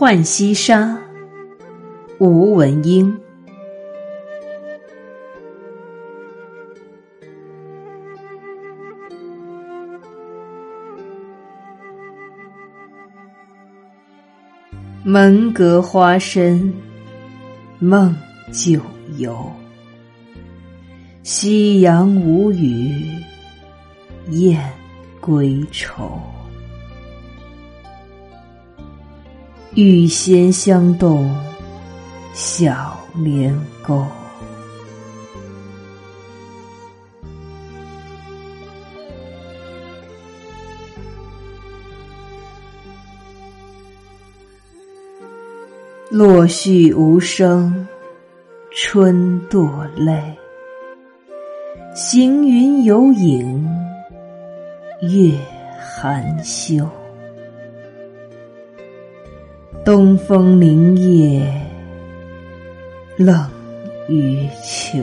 浣溪沙，吴文英。门阁花深，梦旧游。夕阳无语，雁归愁。玉仙香动小莲沟。落絮无声，春堕泪。行云有影，月含羞。东风凌夜，冷于秋。